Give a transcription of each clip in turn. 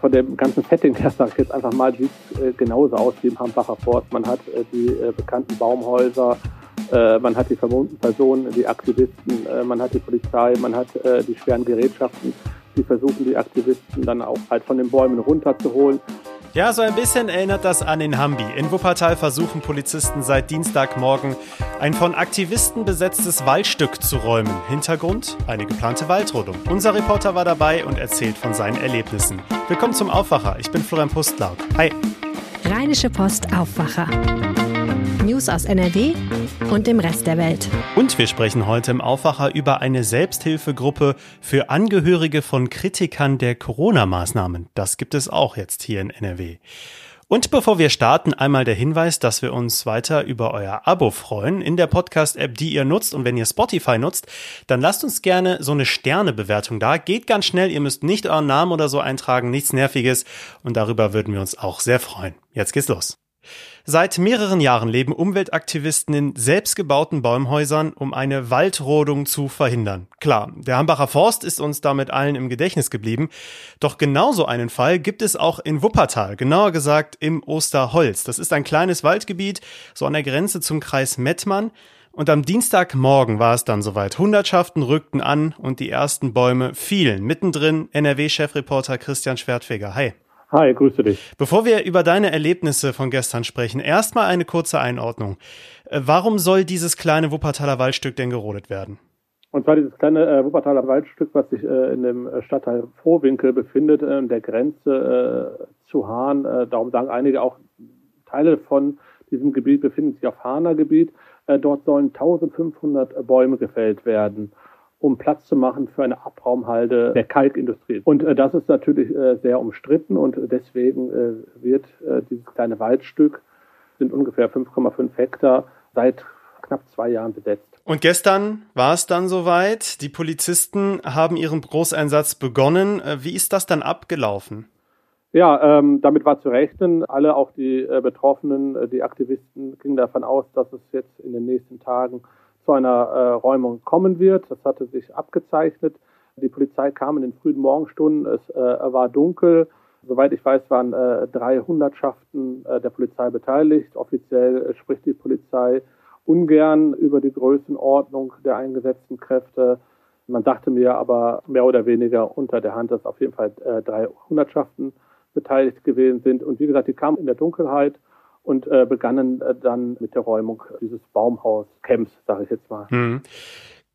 von dem ganzen Setting her, sage ich jetzt einfach mal, sieht äh, genauso aus wie im Hambacher Forst. Man hat äh, die äh, bekannten Baumhäuser, äh, man hat die vermummten Personen, die Aktivisten, äh, man hat die Polizei, man hat äh, die schweren Gerätschaften, die versuchen, die Aktivisten dann auch halt von den Bäumen runterzuholen. Ja, so ein bisschen erinnert das an den Hambi. In Wuppertal versuchen Polizisten seit Dienstagmorgen ein von Aktivisten besetztes Waldstück zu räumen. Hintergrund? Eine geplante Waldrodung. Unser Reporter war dabei und erzählt von seinen Erlebnissen. Willkommen zum Aufwacher. Ich bin Florian Pustlauk. Hi. Rheinische Post Aufwacher. News aus NRW und dem Rest der Welt. Und wir sprechen heute im Aufwacher über eine Selbsthilfegruppe für Angehörige von Kritikern der Corona-Maßnahmen. Das gibt es auch jetzt hier in NRW. Und bevor wir starten, einmal der Hinweis, dass wir uns weiter über euer Abo freuen in der Podcast-App, die ihr nutzt. Und wenn ihr Spotify nutzt, dann lasst uns gerne so eine Sternebewertung da. Geht ganz schnell, ihr müsst nicht euren Namen oder so eintragen, nichts Nerviges. Und darüber würden wir uns auch sehr freuen. Jetzt geht's los. Seit mehreren Jahren leben Umweltaktivisten in selbstgebauten Bäumhäusern, um eine Waldrodung zu verhindern. Klar, der Hambacher Forst ist uns damit allen im Gedächtnis geblieben. Doch genauso einen Fall gibt es auch in Wuppertal, genauer gesagt im Osterholz. Das ist ein kleines Waldgebiet, so an der Grenze zum Kreis Mettmann. Und am Dienstagmorgen war es dann soweit. Hundertschaften rückten an und die ersten Bäume fielen. Mittendrin NRW-Chefreporter Christian Schwertfeger. Hi. Hi, grüße dich. Bevor wir über deine Erlebnisse von gestern sprechen, erstmal eine kurze Einordnung. Äh, warum soll dieses kleine Wuppertaler Waldstück denn gerodet werden? Und zwar dieses kleine äh, Wuppertaler Waldstück, was sich äh, in dem Stadtteil Vorwinkel befindet, äh, der Grenze äh, zu Hahn. Äh, darum sagen einige auch, Teile von diesem Gebiet befinden sich auf Hahner Gebiet. dort sollen 1500 Bäume gefällt werden um Platz zu machen für eine Abraumhalde der Kalkindustrie. Und äh, das ist natürlich äh, sehr umstritten und deswegen äh, wird äh, dieses kleine Waldstück, sind ungefähr 5,5 Hektar, seit knapp zwei Jahren besetzt. Und gestern war es dann soweit. Die Polizisten haben ihren Großeinsatz begonnen. Äh, wie ist das dann abgelaufen? Ja, ähm, damit war zu rechnen. Alle, auch die äh, Betroffenen, äh, die Aktivisten, gingen davon aus, dass es jetzt in den nächsten Tagen zu einer äh, Räumung kommen wird. Das hatte sich abgezeichnet. Die Polizei kam in den frühen Morgenstunden. Es äh, war dunkel. Soweit ich weiß, waren äh, drei Hundertschaften äh, der Polizei beteiligt. Offiziell äh, spricht die Polizei ungern über die Größenordnung der eingesetzten Kräfte. Man dachte mir aber mehr oder weniger unter der Hand, dass auf jeden Fall äh, drei Hundertschaften beteiligt gewesen sind. Und wie gesagt, die kamen in der Dunkelheit und äh, begannen äh, dann mit der Räumung dieses Baumhaus-Camps, sage ich jetzt mal. Hm.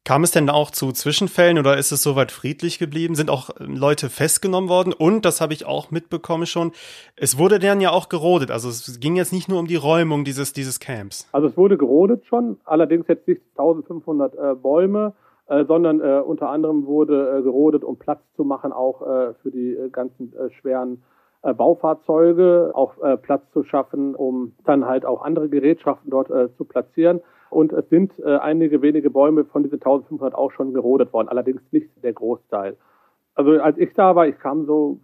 Kam es denn auch zu Zwischenfällen oder ist es soweit friedlich geblieben? Sind auch ähm, Leute festgenommen worden? Und, das habe ich auch mitbekommen schon, es wurde dann ja auch gerodet. Also es ging jetzt nicht nur um die Räumung dieses, dieses Camps. Also es wurde gerodet schon, allerdings jetzt nicht 1500 äh, Bäume, äh, sondern äh, unter anderem wurde äh, gerodet, um Platz zu machen, auch äh, für die äh, ganzen schweren äh, Baufahrzeuge auch äh, Platz zu schaffen, um dann halt auch andere Gerätschaften dort äh, zu platzieren. Und es sind äh, einige wenige Bäume von diesen 1500 auch schon gerodet worden, allerdings nicht der Großteil. Also als ich da war, ich kam so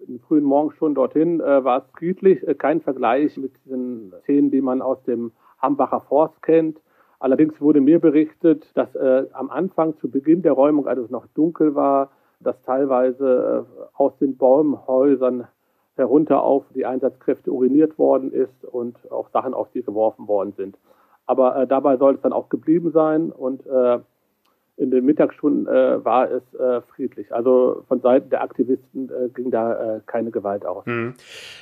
den frühen Morgenstunden dorthin, äh, war es friedlich, äh, kein Vergleich mit diesen Szenen, die man aus dem Hambacher Forst kennt. Allerdings wurde mir berichtet, dass äh, am Anfang zu Beginn der Räumung, als es noch dunkel war, dass teilweise äh, aus den Baumhäusern herunter auf die Einsatzkräfte uriniert worden ist und auch Sachen auf sie geworfen worden sind. Aber äh, dabei soll es dann auch geblieben sein und äh, in den Mittagsstunden äh, war es äh, friedlich. Also von Seiten der Aktivisten äh, ging da äh, keine Gewalt aus. Hm.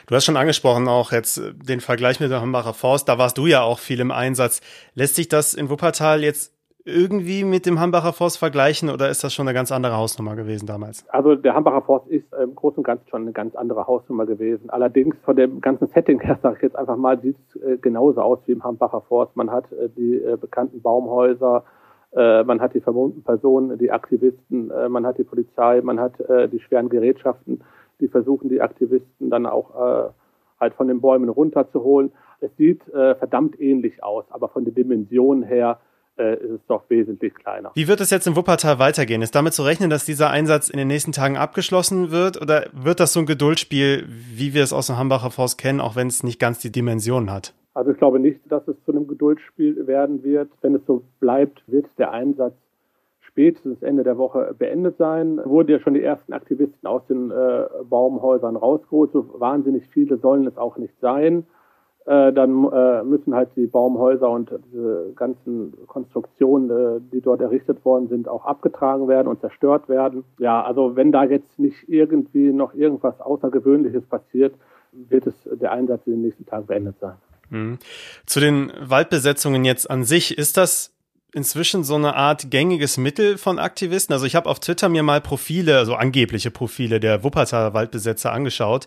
Du hast schon angesprochen auch jetzt äh, den Vergleich mit der Hambacher Forst. Da warst du ja auch viel im Einsatz. Lässt sich das in Wuppertal jetzt irgendwie mit dem Hambacher Forst vergleichen oder ist das schon eine ganz andere Hausnummer gewesen damals? Also der Hambacher Forst ist im Großen und Ganzen schon eine ganz andere Hausnummer gewesen. Allerdings von dem ganzen Setting her, sage ich jetzt einfach mal, sieht es äh, genauso aus wie im Hambacher Forst. Man hat äh, die äh, bekannten Baumhäuser, man hat die vermummten Personen, die Aktivisten, man hat die Polizei, man hat die schweren Gerätschaften, die versuchen, die Aktivisten dann auch halt von den Bäumen runterzuholen. Es sieht verdammt ähnlich aus, aber von der Dimension her äh, ist es doch wesentlich kleiner. Wie wird es jetzt in Wuppertal weitergehen? Ist damit zu rechnen, dass dieser Einsatz in den nächsten Tagen abgeschlossen wird? Oder wird das so ein Geduldsspiel, wie wir es aus dem Hambacher Forst kennen, auch wenn es nicht ganz die Dimensionen hat? Also ich glaube nicht, dass es zu einem Geduldsspiel werden wird. Wenn es so bleibt, wird der Einsatz spätestens Ende der Woche beendet sein. Wurden ja schon die ersten Aktivisten aus den äh, Baumhäusern rausgeholt. So wahnsinnig viele sollen es auch nicht sein. Äh, dann äh, müssen halt die Baumhäuser und diese ganzen Konstruktionen, äh, die dort errichtet worden sind, auch abgetragen werden und zerstört werden. Ja, also wenn da jetzt nicht irgendwie noch irgendwas Außergewöhnliches passiert, wird es der Einsatz in den nächsten Tagen beendet sein. Mhm. Zu den Waldbesetzungen jetzt an sich, ist das inzwischen so eine Art gängiges Mittel von Aktivisten. Also ich habe auf Twitter mir mal Profile, also angebliche Profile der Wuppertaler Waldbesetzer angeschaut.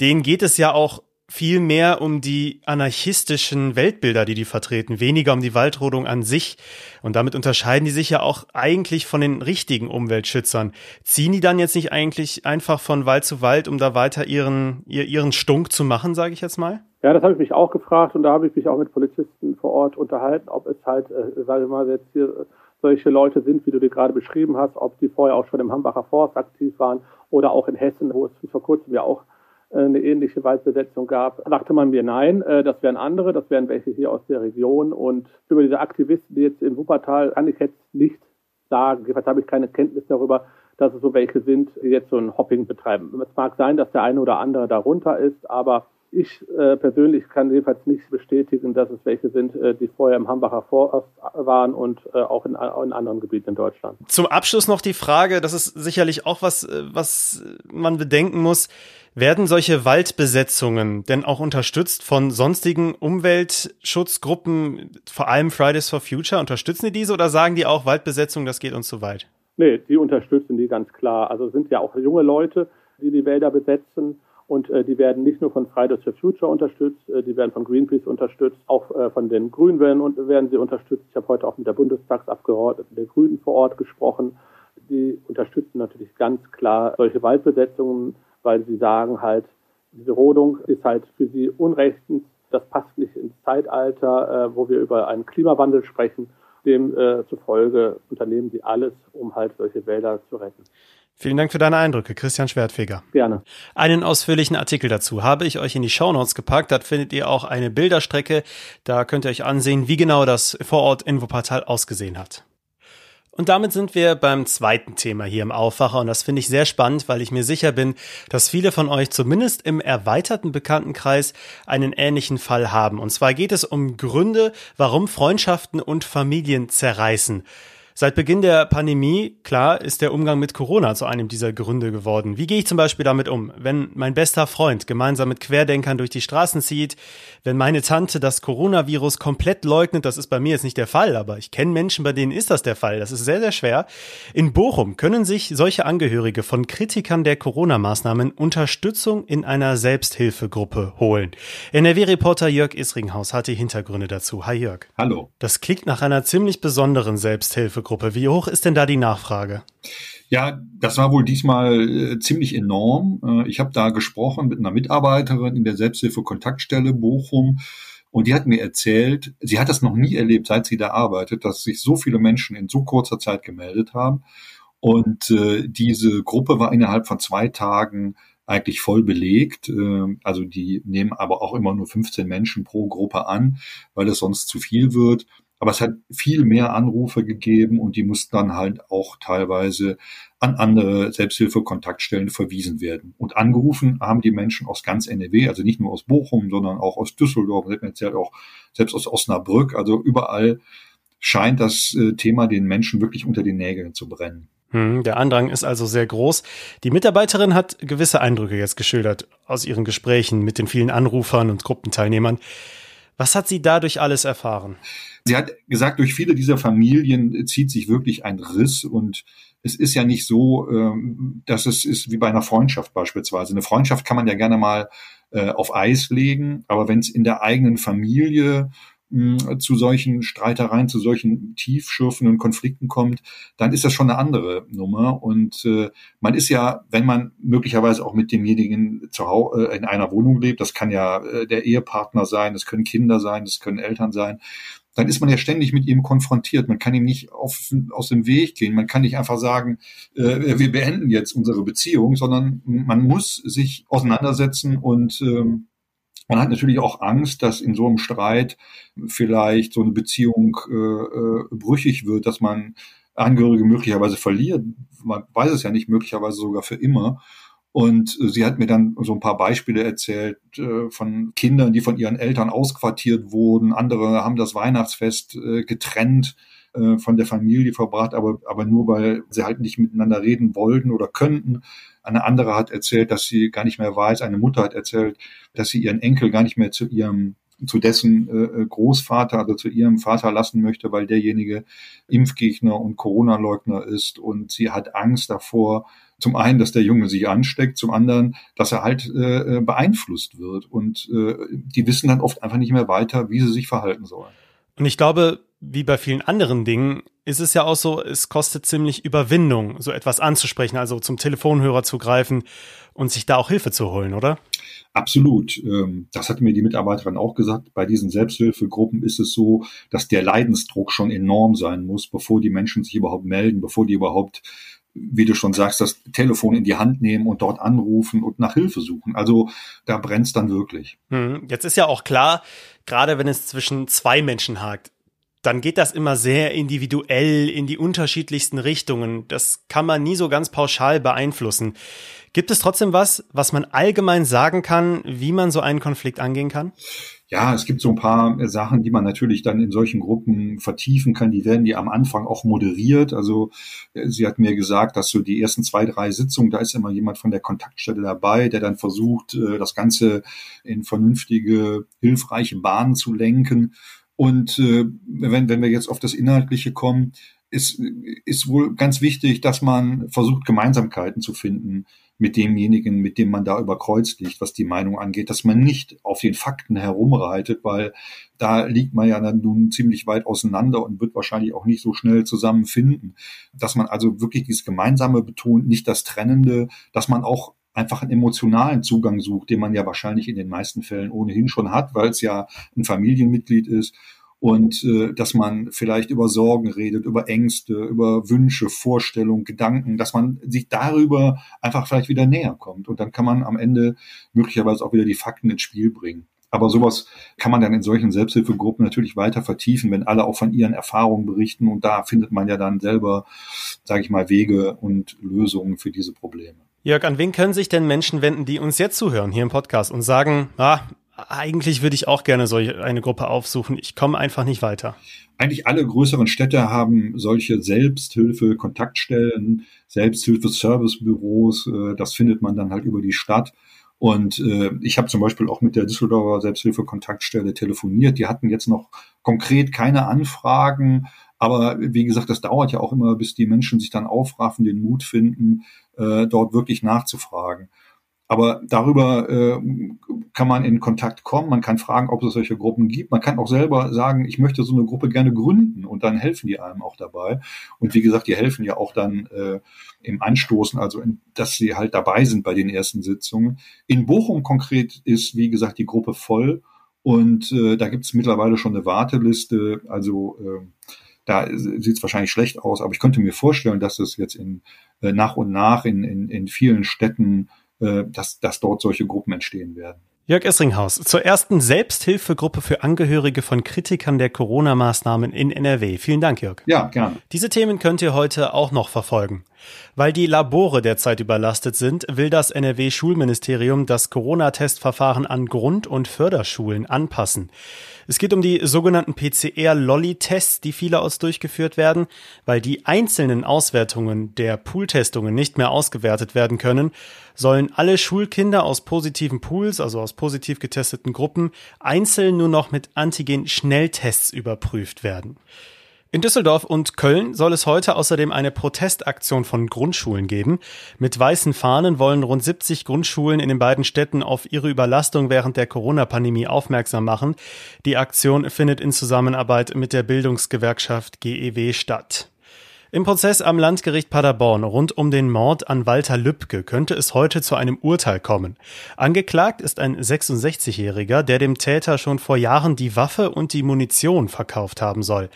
Denen geht es ja auch viel mehr um die anarchistischen Weltbilder, die die vertreten, weniger um die Waldrodung an sich. Und damit unterscheiden die sich ja auch eigentlich von den richtigen Umweltschützern. Ziehen die dann jetzt nicht eigentlich einfach von Wald zu Wald, um da weiter ihren, ihren Stunk zu machen, sage ich jetzt mal? Ja, das habe ich mich auch gefragt und da habe ich mich auch mit Polizisten vor Ort unterhalten, ob es halt, äh, sage ich mal, jetzt hier solche Leute sind, wie du dir gerade beschrieben hast, ob die vorher auch schon im Hambacher Forst aktiv waren oder auch in Hessen, wo es vor kurzem ja auch eine ähnliche Waldbesetzung gab, dachte man mir, nein, äh, das wären andere, das wären welche hier aus der Region. Und über diese Aktivisten, die jetzt in Wuppertal, kann ich jetzt nicht sagen. Jedenfalls habe ich keine Kenntnis darüber, dass es so welche sind, die jetzt so ein Hopping betreiben. Es mag sein, dass der eine oder andere darunter ist, aber ich äh, persönlich kann jedenfalls nicht bestätigen, dass es welche sind, äh, die vorher im Hambacher Forst waren und äh, auch in, in, anderen Gebieten in Deutschland. Zum Abschluss noch die Frage, das ist sicherlich auch was, äh, was man bedenken muss. Werden solche Waldbesetzungen denn auch unterstützt von sonstigen Umweltschutzgruppen, vor allem Fridays for Future? Unterstützen die diese oder sagen die auch, Waldbesetzung, das geht uns zu weit? Nee, die unterstützen die ganz klar. Also sind ja auch junge Leute, die die Wälder besetzen. Und äh, die werden nicht nur von Fridays for Future unterstützt, äh, die werden von Greenpeace unterstützt, auch äh, von den Grünen werden, werden sie unterstützt. Ich habe heute auch mit der Bundestagsabgeordneten der Grünen vor Ort gesprochen. Die unterstützen natürlich ganz klar solche Waldbesetzungen weil sie sagen halt, diese Rodung ist halt für sie unrechtens, das passt nicht ins Zeitalter, äh, wo wir über einen Klimawandel sprechen. Demzufolge äh, unternehmen sie alles, um halt solche Wälder zu retten. Vielen Dank für deine Eindrücke, Christian Schwertfeger. Gerne. Einen ausführlichen Artikel dazu habe ich euch in die Shownotes gepackt. Dort findet ihr auch eine Bilderstrecke. Da könnt ihr euch ansehen, wie genau das vor Ort in Wuppertal ausgesehen hat. Und damit sind wir beim zweiten Thema hier im Aufwacher und das finde ich sehr spannend, weil ich mir sicher bin, dass viele von euch zumindest im erweiterten Bekanntenkreis einen ähnlichen Fall haben. Und zwar geht es um Gründe, warum Freundschaften und Familien zerreißen. Seit Beginn der Pandemie, klar, ist der Umgang mit Corona zu einem dieser Gründe geworden. Wie gehe ich zum Beispiel damit um, wenn mein bester Freund gemeinsam mit Querdenkern durch die Straßen zieht, wenn meine Tante das Coronavirus komplett leugnet, das ist bei mir jetzt nicht der Fall, aber ich kenne Menschen, bei denen ist das der Fall. Das ist sehr, sehr schwer. In Bochum können sich solche Angehörige von Kritikern der Corona-Maßnahmen Unterstützung in einer Selbsthilfegruppe holen. NRW-Reporter Jörg Isringhaus hat die Hintergründe dazu. Hi Jörg. Hallo. Das klingt nach einer ziemlich besonderen Selbsthilfe Gruppe. Wie hoch ist denn da die Nachfrage? Ja, das war wohl diesmal äh, ziemlich enorm. Äh, ich habe da gesprochen mit einer Mitarbeiterin in der Selbsthilfe-Kontaktstelle Bochum. Und die hat mir erzählt, sie hat das noch nie erlebt, seit sie da arbeitet, dass sich so viele Menschen in so kurzer Zeit gemeldet haben. Und äh, diese Gruppe war innerhalb von zwei Tagen eigentlich voll belegt. Äh, also die nehmen aber auch immer nur 15 Menschen pro Gruppe an, weil es sonst zu viel wird. Aber es hat viel mehr Anrufe gegeben und die mussten dann halt auch teilweise an andere Selbsthilfekontaktstellen verwiesen werden. Und angerufen haben die Menschen aus ganz NRW, also nicht nur aus Bochum, sondern auch aus Düsseldorf, erzählt auch selbst aus Osnabrück. Also überall scheint das äh, Thema den Menschen wirklich unter den Nägeln zu brennen. Hm, der Andrang ist also sehr groß. Die Mitarbeiterin hat gewisse Eindrücke jetzt geschildert aus ihren Gesprächen mit den vielen Anrufern und Gruppenteilnehmern. Was hat sie dadurch alles erfahren? Sie hat gesagt, durch viele dieser Familien zieht sich wirklich ein Riss und es ist ja nicht so, ähm, dass es ist wie bei einer Freundschaft beispielsweise. Eine Freundschaft kann man ja gerne mal äh, auf Eis legen, aber wenn es in der eigenen Familie hm, zu solchen Streitereien, zu solchen tiefschürfenden Konflikten kommt, dann ist das schon eine andere Nummer. Und äh, man ist ja, wenn man möglicherweise auch mit demjenigen zu Hause äh, in einer Wohnung lebt, das kann ja äh, der Ehepartner sein, das können Kinder sein, das können Eltern sein, dann ist man ja ständig mit ihm konfrontiert. Man kann ihm nicht auf, aus dem Weg gehen. Man kann nicht einfach sagen, äh, wir beenden jetzt unsere Beziehung, sondern man muss sich auseinandersetzen und ähm, man hat natürlich auch Angst, dass in so einem Streit vielleicht so eine Beziehung äh, äh, brüchig wird, dass man Angehörige möglicherweise verliert. Man weiß es ja nicht, möglicherweise sogar für immer. Und äh, sie hat mir dann so ein paar Beispiele erzählt äh, von Kindern, die von ihren Eltern ausquartiert wurden. Andere haben das Weihnachtsfest äh, getrennt äh, von der Familie verbracht, aber, aber nur weil sie halt nicht miteinander reden wollten oder könnten. Eine andere hat erzählt, dass sie gar nicht mehr weiß, eine Mutter hat erzählt, dass sie ihren Enkel gar nicht mehr zu ihrem zu dessen äh, Großvater, also zu ihrem Vater lassen möchte, weil derjenige Impfgegner und Corona-Leugner ist und sie hat Angst davor, zum einen, dass der Junge sich ansteckt, zum anderen, dass er halt äh, beeinflusst wird. Und äh, die wissen dann oft einfach nicht mehr weiter, wie sie sich verhalten sollen. Und ich glaube, wie bei vielen anderen Dingen ist es ja auch so, es kostet ziemlich Überwindung, so etwas anzusprechen, also zum Telefonhörer zu greifen und sich da auch Hilfe zu holen, oder? Absolut. Ähm, das hat mir die Mitarbeiterin auch gesagt. Bei diesen Selbsthilfegruppen ist es so, dass der Leidensdruck schon enorm sein muss, bevor die Menschen sich überhaupt melden, bevor die überhaupt wie du schon sagst, das Telefon in die Hand nehmen und dort anrufen und nach Hilfe suchen. Also da brennt's dann wirklich. Hm, jetzt ist ja auch klar, gerade wenn es zwischen zwei Menschen hakt, dann geht das immer sehr individuell in die unterschiedlichsten Richtungen. Das kann man nie so ganz pauschal beeinflussen. Gibt es trotzdem was, was man allgemein sagen kann, wie man so einen Konflikt angehen kann? Ja, es gibt so ein paar Sachen, die man natürlich dann in solchen Gruppen vertiefen kann. Die werden die am Anfang auch moderiert. Also äh, sie hat mir gesagt, dass so die ersten zwei, drei Sitzungen, da ist immer jemand von der Kontaktstelle dabei, der dann versucht, äh, das Ganze in vernünftige, hilfreiche Bahnen zu lenken. Und äh, wenn, wenn wir jetzt auf das Inhaltliche kommen, ist, ist wohl ganz wichtig, dass man versucht, Gemeinsamkeiten zu finden mit demjenigen, mit dem man da über Kreuz liegt, was die Meinung angeht, dass man nicht auf den Fakten herumreitet, weil da liegt man ja dann nun ziemlich weit auseinander und wird wahrscheinlich auch nicht so schnell zusammenfinden. Dass man also wirklich dieses Gemeinsame betont, nicht das Trennende, dass man auch einfach einen emotionalen Zugang sucht, den man ja wahrscheinlich in den meisten Fällen ohnehin schon hat, weil es ja ein Familienmitglied ist und äh, dass man vielleicht über Sorgen redet, über Ängste, über Wünsche, Vorstellungen, Gedanken, dass man sich darüber einfach vielleicht wieder näher kommt und dann kann man am Ende möglicherweise auch wieder die Fakten ins Spiel bringen. Aber sowas kann man dann in solchen Selbsthilfegruppen natürlich weiter vertiefen, wenn alle auch von ihren Erfahrungen berichten und da findet man ja dann selber, sage ich mal, Wege und Lösungen für diese Probleme. Jörg, an wen können sich denn Menschen wenden, die uns jetzt zuhören hier im Podcast und sagen, ah, eigentlich würde ich auch gerne solche eine Gruppe aufsuchen. Ich komme einfach nicht weiter. Eigentlich alle größeren Städte haben solche Selbsthilfe, Kontaktstellen, Selbsthilfe, Servicebüros. Äh, das findet man dann halt über die Stadt. Und äh, ich habe zum Beispiel auch mit der Düsseldorfer Selbsthilfe-Kontaktstelle telefoniert. Die hatten jetzt noch konkret keine Anfragen. Aber wie gesagt, das dauert ja auch immer, bis die Menschen sich dann aufraffen, den Mut finden, äh, dort wirklich nachzufragen. Aber darüber äh, kann man in Kontakt kommen. Man kann fragen, ob es solche Gruppen gibt. Man kann auch selber sagen, ich möchte so eine Gruppe gerne gründen und dann helfen die einem auch dabei. Und wie gesagt, die helfen ja auch dann äh, im Anstoßen, also in, dass sie halt dabei sind bei den ersten Sitzungen. In Bochum konkret ist, wie gesagt, die Gruppe voll und äh, da gibt es mittlerweile schon eine Warteliste. Also äh, da sieht es wahrscheinlich schlecht aus, aber ich könnte mir vorstellen, dass es jetzt in, äh, nach und nach in, in, in vielen Städten äh, dass, dass dort solche Gruppen entstehen werden. Jörg Essringhaus, zur ersten Selbsthilfegruppe für Angehörige von Kritikern der Corona-Maßnahmen in NRW. Vielen Dank, Jörg. Ja, gerne. Diese Themen könnt ihr heute auch noch verfolgen. Weil die Labore derzeit überlastet sind, will das NRW-Schulministerium das Corona-Testverfahren an Grund- und Förderschulen anpassen. Es geht um die sogenannten PCR-Lolly-Tests, die vielerorts durchgeführt werden, weil die einzelnen Auswertungen der Pooltestungen nicht mehr ausgewertet werden können, sollen alle Schulkinder aus positiven Pools, also aus positiv getesteten Gruppen, einzeln nur noch mit Antigen-Schnelltests überprüft werden. In Düsseldorf und Köln soll es heute außerdem eine Protestaktion von Grundschulen geben. Mit weißen Fahnen wollen rund 70 Grundschulen in den beiden Städten auf ihre Überlastung während der Corona-Pandemie aufmerksam machen. Die Aktion findet in Zusammenarbeit mit der Bildungsgewerkschaft GEW statt. Im Prozess am Landgericht Paderborn rund um den Mord an Walter Lübcke könnte es heute zu einem Urteil kommen. Angeklagt ist ein 66-Jähriger, der dem Täter schon vor Jahren die Waffe und die Munition verkauft haben soll.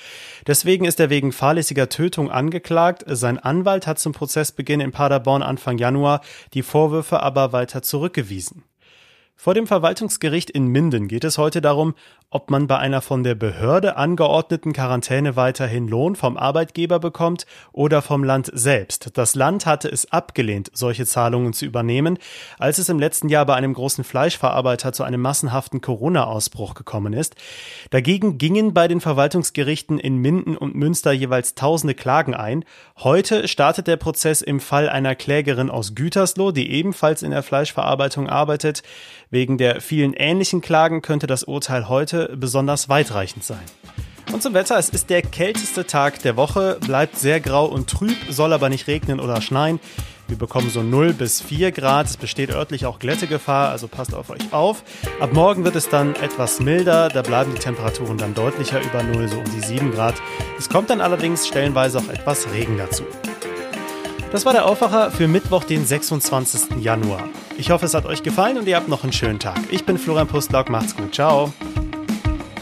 Deswegen ist er wegen fahrlässiger Tötung angeklagt. Sein Anwalt hat zum Prozessbeginn in Paderborn Anfang Januar die Vorwürfe aber weiter zurückgewiesen. Vor dem Verwaltungsgericht in Minden geht es heute darum, ob man bei einer von der Behörde angeordneten Quarantäne weiterhin Lohn vom Arbeitgeber bekommt oder vom Land selbst. Das Land hatte es abgelehnt, solche Zahlungen zu übernehmen, als es im letzten Jahr bei einem großen Fleischverarbeiter zu einem massenhaften Corona-Ausbruch gekommen ist. Dagegen gingen bei den Verwaltungsgerichten in Minden und Münster jeweils tausende Klagen ein. Heute startet der Prozess im Fall einer Klägerin aus Gütersloh, die ebenfalls in der Fleischverarbeitung arbeitet. Wegen der vielen ähnlichen Klagen könnte das Urteil heute besonders weitreichend sein. Und zum Wetter, es ist der kälteste Tag der Woche, bleibt sehr grau und trüb, soll aber nicht regnen oder schneien. Wir bekommen so 0 bis 4 Grad. Es besteht örtlich auch Glättegefahr, also passt auf euch auf. Ab morgen wird es dann etwas milder, da bleiben die Temperaturen dann deutlicher über 0, so um die 7 Grad. Es kommt dann allerdings stellenweise auch etwas Regen dazu. Das war der Aufwacher für Mittwoch, den 26. Januar. Ich hoffe, es hat euch gefallen und ihr habt noch einen schönen Tag. Ich bin Florian Pustlauk, macht's gut, ciao.